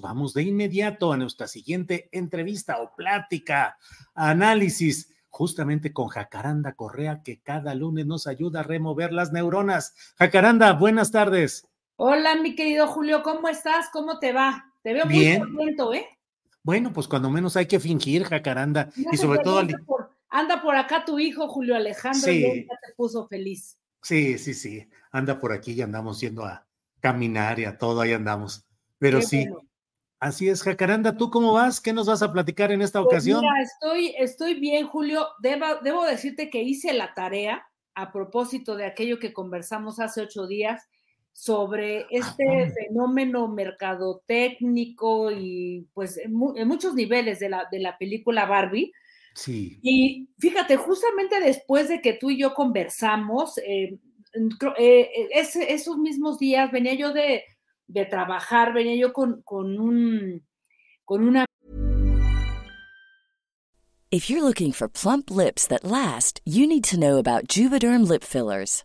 Vamos de inmediato a nuestra siguiente entrevista o plática, análisis justamente con Jacaranda Correa, que cada lunes nos ayuda a remover las neuronas. Jacaranda, buenas tardes. Hola, mi querido Julio, ¿cómo estás? ¿Cómo te va? Te veo muy Bien. contento, ¿eh? Bueno, pues cuando menos hay que fingir, Jacaranda, y sobre todo... Anda por, anda por acá tu hijo, Julio Alejandro, Sí. y ya te puso feliz. Sí, sí, sí, anda por aquí y andamos yendo a caminar y a todo, ahí andamos. Pero Qué sí, bueno. Así es, Jacaranda, ¿tú cómo vas? ¿Qué nos vas a platicar en esta Pues ocasión? mira, estoy, estoy bien, Julio. Debo, debo decirte que hice la tarea a propósito de aquello que conversamos hace ocho días sobre este Ah. fenómeno mercadotécnico y pues en, mu- en muchos niveles de la, de la película Barbie. Sí, Y fíjate, justamente después de que tú y yo conversamos, eh, eh, eh, esos mismos días venía yo de, de trabajar, venía yo con, con un con una If you're looking for plump lips that last, you need to know about Juvederm lip fillers.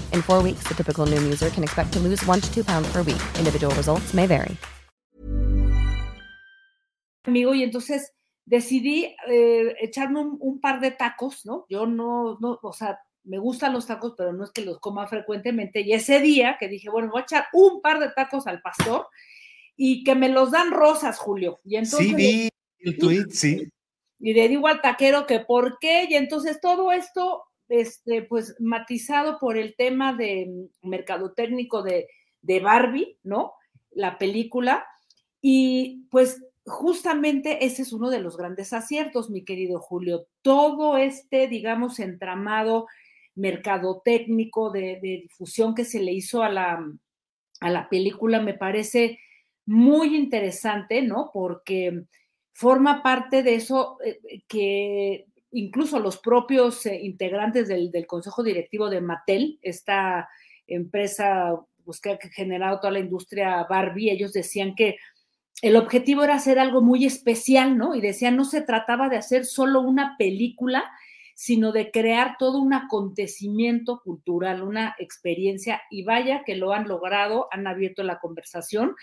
In four weeks, the typical Noom user can expect to lose one to two pounds per week. Individual results may vary. amigo y entonces decidí eh, echarme un, un par de tacos, ¿no? Yo no, no, o sea, me gustan los tacos, pero no es que los coma frecuentemente. Y ese día que dije, bueno, voy a echar un par de tacos al pastor y que me los dan rosas, Julio. Y entonces, sí vi el tweet, sí. y le digo al taquero que por qué, y entonces todo esto, este, pues matizado por el tema de mercadotécnico de, de Barbie, ¿no? La película, y pues justamente ese es uno de los grandes aciertos, mi querido Julio. Todo este, digamos, entramado mercadotécnico de, de difusión que se le hizo a la, a la película me parece muy interesante, ¿no? Porque forma parte de eso eh, que incluso los propios eh, integrantes del, Consejo Directivo de Mattel, esta empresa pues, que ha generado toda la industria Barbie, ellos decían que el objetivo era hacer algo muy especial, ¿no? Y decía, no se trataba de hacer solo una película, sino de crear todo un acontecimiento cultural, una experiencia, y vaya que lo han logrado, han abierto la conversación,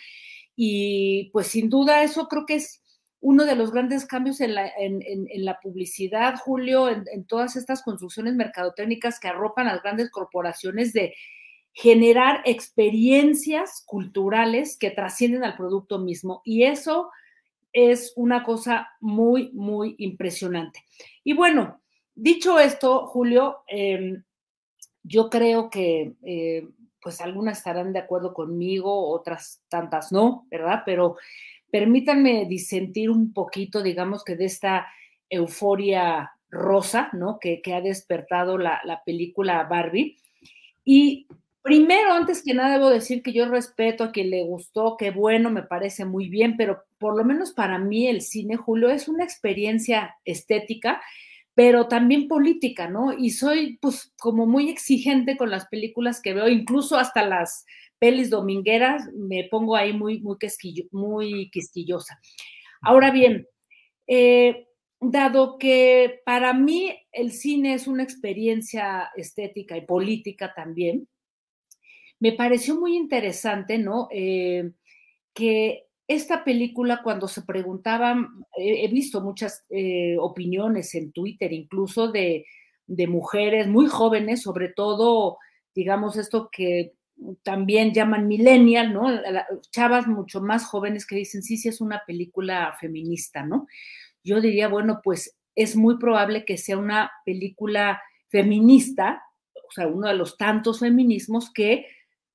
y pues sin duda eso creo que es uno de los grandes cambios en la, publicidad, Julio, en, todas estas construcciones mercadotécnicas que arropan a las grandes corporaciones de generar experiencias culturales que trascienden al producto mismo. Y eso es una cosa muy, muy impresionante. Y bueno, dicho esto, Julio, eh, yo creo que eh, pues algunas estarán de acuerdo conmigo, otras tantas no, ¿verdad? Pero permítanme disentir un poquito, digamos que de esta euforia rosa, ¿no? Que, que ha despertado la, la, película Barbie. Y primero, antes que nada, debo decir que yo respeto a quien le gustó, qué bueno, me parece muy bien, pero por lo menos para mí el cine, Julio, es una experiencia estética pero también política, ¿no? Y soy pues como muy exigente con las películas que veo, incluso hasta las pelis domingueras, me pongo ahí muy, muy, muy quisquillosa. Ahora bien, eh, dado que para mí el cine es una experiencia estética y política también, me pareció muy interesante, ¿no? Eh, que esta película, cuando se preguntaban, he, visto muchas eh, opiniones en Twitter, incluso de, de, mujeres muy jóvenes, sobre todo, digamos, esto que también llaman millennial, ¿no? Chavas mucho más jóvenes que dicen, sí, sí, es una película feminista, ¿no? Yo diría, bueno, pues es muy probable que sea una película feminista, o sea, uno de los tantos feminismos que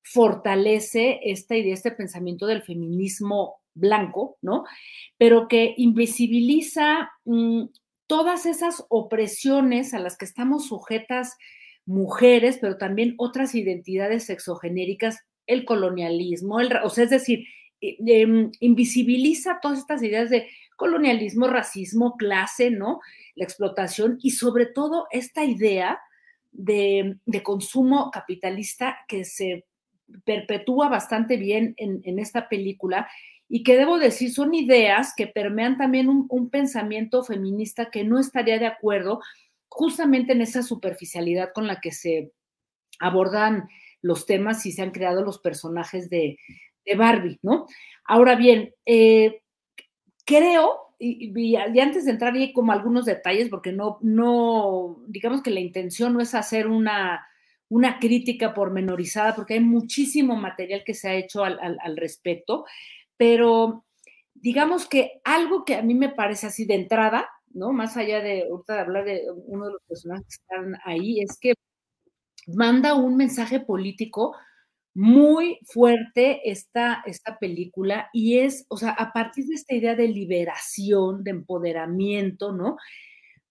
fortalece esta idea, este pensamiento del feminismo blanco, ¿no? Pero que invisibiliza mm, todas esas opresiones a las que estamos sujetas mujeres, pero también otras identidades sexogenéricas, el colonialismo, el, o sea, es decir, eh, em, invisibiliza todas estas ideas de colonialismo, racismo, clase, ¿no? La explotación y sobre todo esta idea de, consumo capitalista que se perpetúa bastante bien en, en esta película y que debo decir son ideas que permean también un, pensamiento feminista que no estaría de acuerdo justamente en esa superficialidad con la que se abordan los temas y se han creado los personajes de, Barbie, ¿no? Ahora bien, eh, creo, y, antes de entrar ahí como algunos detalles, porque no, no, digamos que la intención no es hacer una, una crítica pormenorizada, porque hay muchísimo material que se ha hecho al respecto, pero digamos que algo que a mí me parece así de entrada, ¿no? Más allá de ahorita de hablar de uno de los personajes que están ahí, es que manda un mensaje político muy fuerte esta, esta película y es, o sea, a partir de esta idea de liberación, de empoderamiento, ¿no?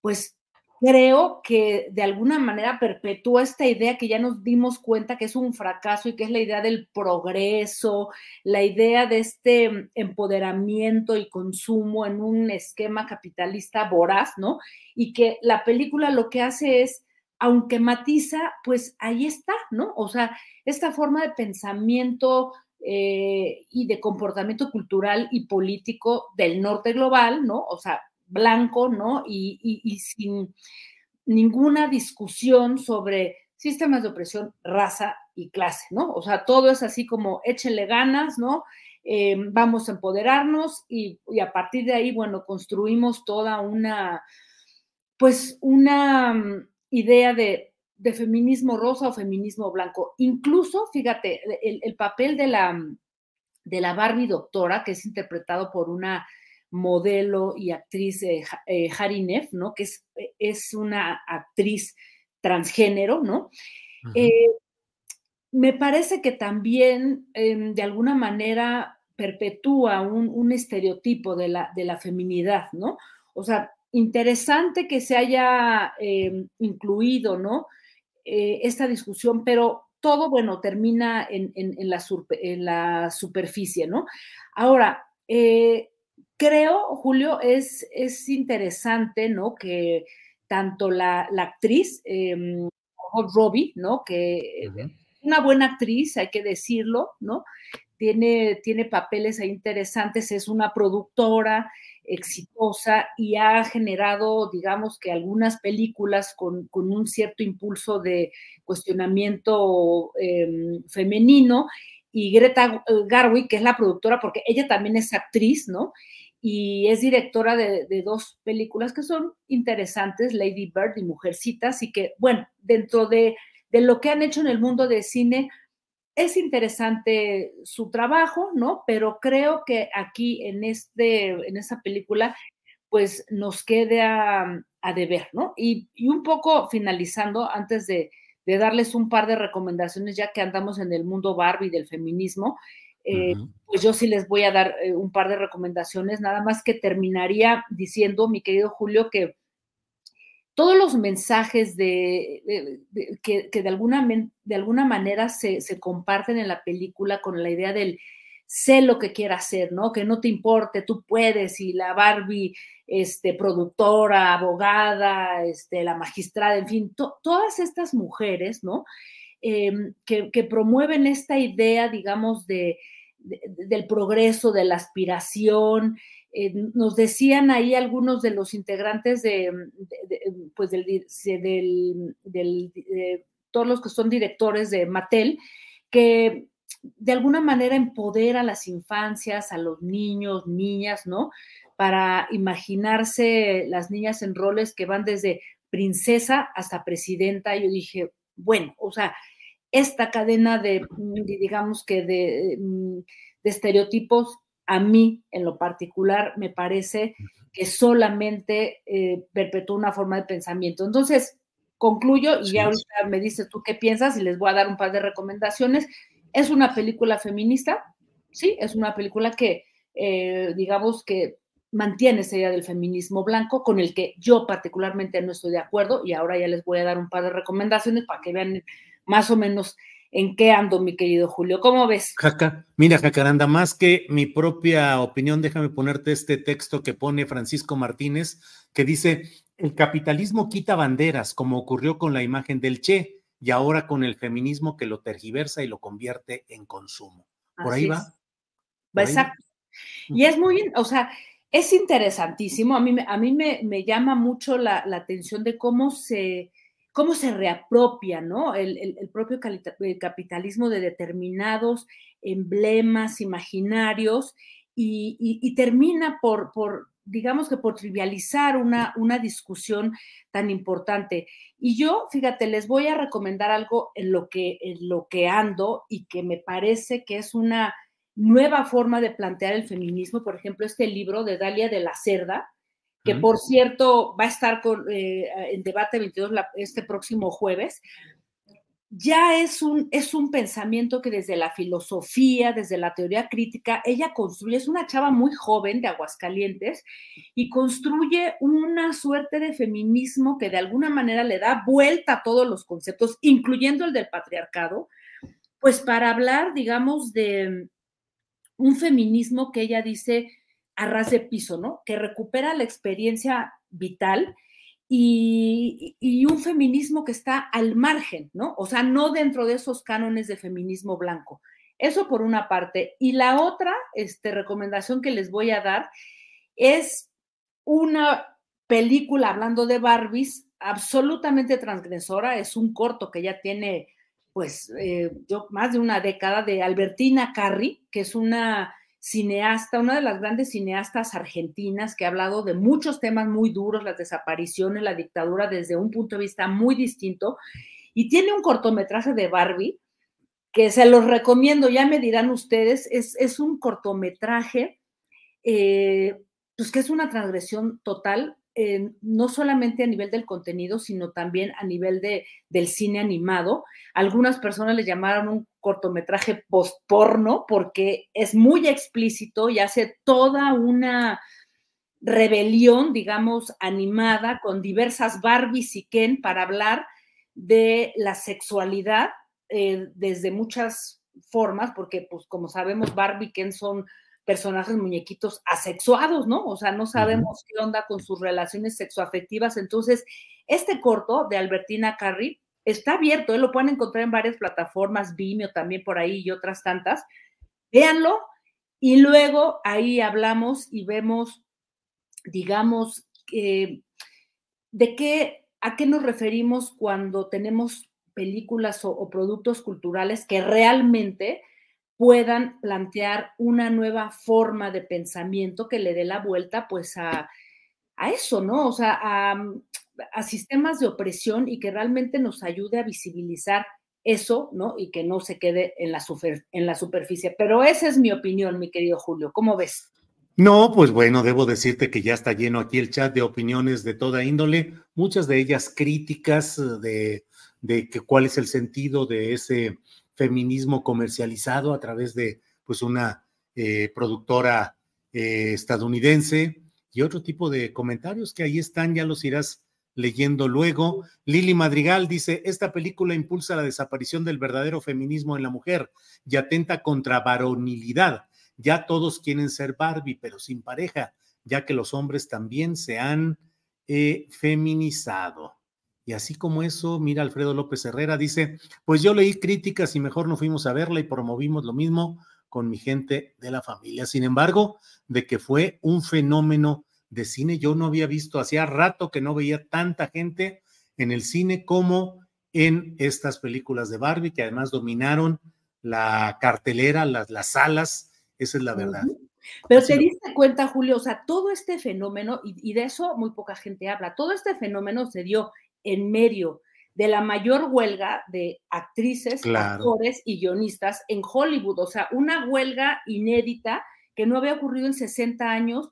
Pues creo que de alguna manera perpetúa esta idea que ya nos dimos cuenta que es un fracaso y que es la idea del progreso, la idea de este empoderamiento y consumo en un esquema capitalista voraz, ¿no? Y que la película lo que hace es, aunque matiza, pues ahí está, ¿no? O sea, esta forma de pensamiento eh, y de comportamiento cultural y político del norte global, ¿no? O sea, blanco, ¿no? Y, sin ninguna discusión sobre sistemas de opresión, raza y clase, ¿no? O sea, todo es así como échenle ganas, ¿no? Eh, vamos a empoderarnos y, a partir de ahí, bueno, construimos toda una, pues una mm, idea de, feminismo rosa o feminismo blanco. Incluso, fíjate, el, papel de la, de la Barbie doctora, que es interpretado por una modelo y actriz eh, eh, Harry Neff, ¿no? Que es, eh, es, una actriz transgénero, ¿no? me parece que también em, de alguna manera perpetúa un, estereotipo de la, de la, feminidad, ¿no? O sea, interesante que se haya em, incluido, ¿no? esta discusión, pero todo, bueno, termina en, en, la, en la, superficie, ¿no? Ahora, creo, Julio, es, es interesante, ¿no? Que tanto la, actriz, eh, Robbie, ¿no? Que una buena actriz, hay que decirlo, ¿no? tiene, tiene papeles ahí interesantes, es una productora exitosa y ha generado, digamos que algunas películas con, un cierto impulso de cuestionamiento em, femenino. Y Greta Garwick, que es la productora, porque ella también es actriz, ¿no? Y es directora de, de dos películas que son interesantes, Lady Bird y Mujercitas, y que, bueno, dentro de, de lo que han hecho en el mundo de cine, es interesante su trabajo, ¿no? Pero creo que aquí en, este, en esta película, pues nos queda a, deber, ¿no? Y, un poco finalizando, antes de, darles un par de recomendaciones, ya que andamos en el mundo Barbie del feminismo, eh, pues yo sí les voy a dar eh, un par de recomendaciones, nada más que terminaría diciendo, mi querido Julio, que todos los mensajes de, que, de, alguna, de alguna manera se, comparten en la película con la idea del sé lo que quieras hacer, ¿no? Que no te importe, tú puedes, y la Barbie, este, productora, abogada, este, la magistrada, en fin, todas estas mujeres, ¿no? Em, que, promueven esta idea, digamos, de, del progreso, de la aspiración, eh, nos decían ahí algunos de los integrantes de, pues del, de todos los que son directores de Mattel, que de alguna manera empodera a las infancias, a los niños, niñas, ¿no? Para imaginarse las niñas en roles que van desde princesa hasta presidenta. Yo dije, bueno, o sea, esta cadena de, digamos que de, de estereotipos a mí en lo particular me parece que solamente eh, perpetúa una forma de pensamiento. Entonces, concluyo y ya ahorita me dices tú qué piensas y les voy a dar un par de recomendaciones. Es una película feminista, sí, es una película que, eh, digamos que mantiene esa idea del feminismo blanco, con el que yo particularmente no estoy de acuerdo, y ahora ya les voy a dar un par de recomendaciones para que vean más o menos en qué ando, mi querido Julio. ¿Cómo ves? Jaca, mira, Jacaranda, más que mi propia opinión, déjame ponerte este texto que pone Francisco Martínez, que dice, el capitalismo quita banderas, como ocurrió con la imagen del Che, y ahora con el feminismo que lo tergiversa y lo convierte en consumo. ¿Por ahí va? Exacto. Y es muy, o sea, es interesantísimo. A mí, a mí me, llama mucho la atención de cómo se cómo se reapropia ¿no? el, propio capitalismo de determinados emblemas imaginarios y, termina por, digamos que por trivializar una, una discusión tan importante. Y yo, fíjate, les voy a recomendar algo en lo que, en lo que ando y que me parece que es una nueva forma de plantear el feminismo. Por ejemplo, este libro de Dalia de la Cerda, que por cierto va a estar con, eh, en debate 22 este próximo jueves, ya es un, es un pensamiento que desde la filosofía, desde la teoría crítica, ella construye, es una chava muy joven de Aguascalientes y construye una suerte de feminismo que de alguna manera le da vuelta a todos los conceptos, incluyendo el del patriarcado, pues para hablar, digamos, de un feminismo que ella dice a ras de piso, ¿no? Que recupera la experiencia vital y, un feminismo que está al margen, ¿no? O sea, no dentro de esos cánones de feminismo blanco. Eso por una parte. Y la otra este, recomendación que les voy a dar es una película hablando de Barbies absolutamente transgresora. Es un corto que ya tiene, pues, eh, yo, más de una década de Albertina Carri, que es una cineasta, una de las grandes cineastas argentinas que ha hablado de muchos temas muy duros, las desapariciones, la dictadura, desde un punto de vista muy distinto. Y tiene un cortometraje de Barbie que se los recomiendo, ya me dirán ustedes, es, un cortometraje, eh, pues que es una transgresión total, no solamente a nivel del contenido, sino también a nivel de, del cine animado. Algunas personas le llamaron un cortometraje post-porno porque es muy explícito y hace toda una rebelión, digamos, animada con diversas Barbies y Ken para hablar de la sexualidad eh, desde muchas formas, porque pues como sabemos, Barbie y Ken son personajes muñequitos asexuados, ¿no? O sea, no sabemos qué onda con sus relaciones sexoafectivas. Entonces, este corto de Albertina Carri está abierto, ¿eh? lo pueden encontrar en varias plataformas, Vimeo también por ahí y otras tantas. véanlo y luego ahí hablamos y vemos, digamos, de qué, a qué nos referimos cuando tenemos películas o, productos culturales que realmente puedan plantear una nueva forma de pensamiento que le dé la vuelta pues a, eso, ¿no? O sea, a, a, sistemas de opresión y que realmente nos ayude a visibilizar eso, ¿no? Y que no se quede en la, super, en la superficie. Pero esa es mi opinión, mi querido Julio. ¿Cómo ves? No, pues bueno, debo decirte que ya está lleno aquí el chat de opiniones de toda índole, muchas de ellas críticas de, de que cuál es el sentido de ese feminismo comercializado a través de pues una eh, productora eh, estadounidense y otro tipo de comentarios que ahí están, ya los irás leyendo luego. Lili Madrigal dice, esta película impulsa la desaparición del verdadero feminismo en la mujer y atenta contra varonilidad ya todos quieren ser Barbie, pero sin pareja, ya que los hombres también se han eh, feminizado. Y así como eso, mira, Alfredo López Herrera dice, pues yo leí críticas y mejor no fuimos a verla y promovimos lo mismo con mi gente de la familia. Sin embargo, de que fue un fenómeno de cine, yo no había visto, hacía rato que no veía tanta gente en el cine como en estas películas de Barbie, que además dominaron la cartelera, las, las salas esa es la verdad. Pero te diste cuenta, Julio, o sea, todo este fenómeno, y, de eso muy poca gente habla, todo este fenómeno se dio en medio de la mayor huelga de actrices, actores y guionistas en Hollywood, o sea, una huelga inédita que no había ocurrido en 60 años,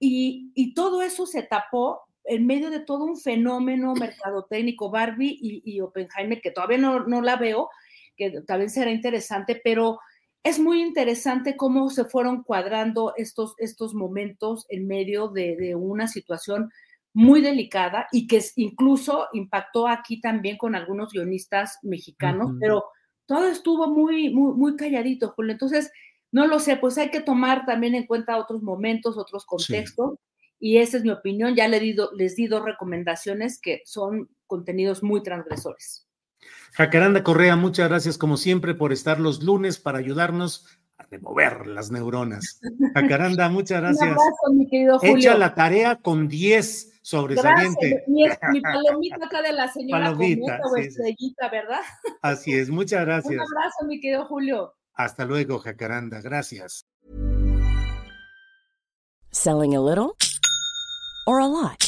y, todo eso se tapó en medio de todo un fenómeno mercadotécnico, Barbie y, y Oppenheimer, que todavía no, no la veo, que también será interesante, pero es muy interesante cómo se fueron cuadrando estos, estos momentos en medio de, una situación muy delicada y que incluso impactó aquí también con algunos guionistas mexicanos, pero todo estuvo muy, muy, muy calladito, Julio. Entonces, no lo sé, pues hay que tomar también en cuenta otros momentos, otros contextos. Y esa es mi opinión. Ya le les di dos recomendaciones que son contenidos muy transgresores. Jacaranda Correa, muchas gracias como siempre por estar los lunes para ayudarnos a remover las neuronas. Jacaranda, muchas gracias. Un abrazo, mi querido Julio. Echa la tarea con 10 sobresaliente. Mi, mi, palomita acá de la señora palomita, estrellita, ¿verdad? Así es, muchas gracias. Un abrazo, mi querido Julio. Hasta luego, Jacaranda, gracias. Selling a little or a lot.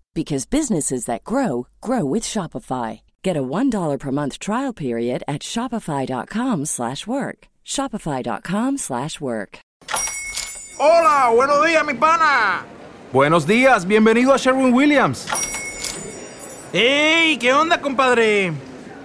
because businesses that grow grow with Shopify. Get a $1 per month trial period at shopify.com/work. shopify.com/work. Hola, buenos días, mi pana. Buenos días, bienvenido a Sherwin Williams. ¡Ey! ¿Qué onda, compadre?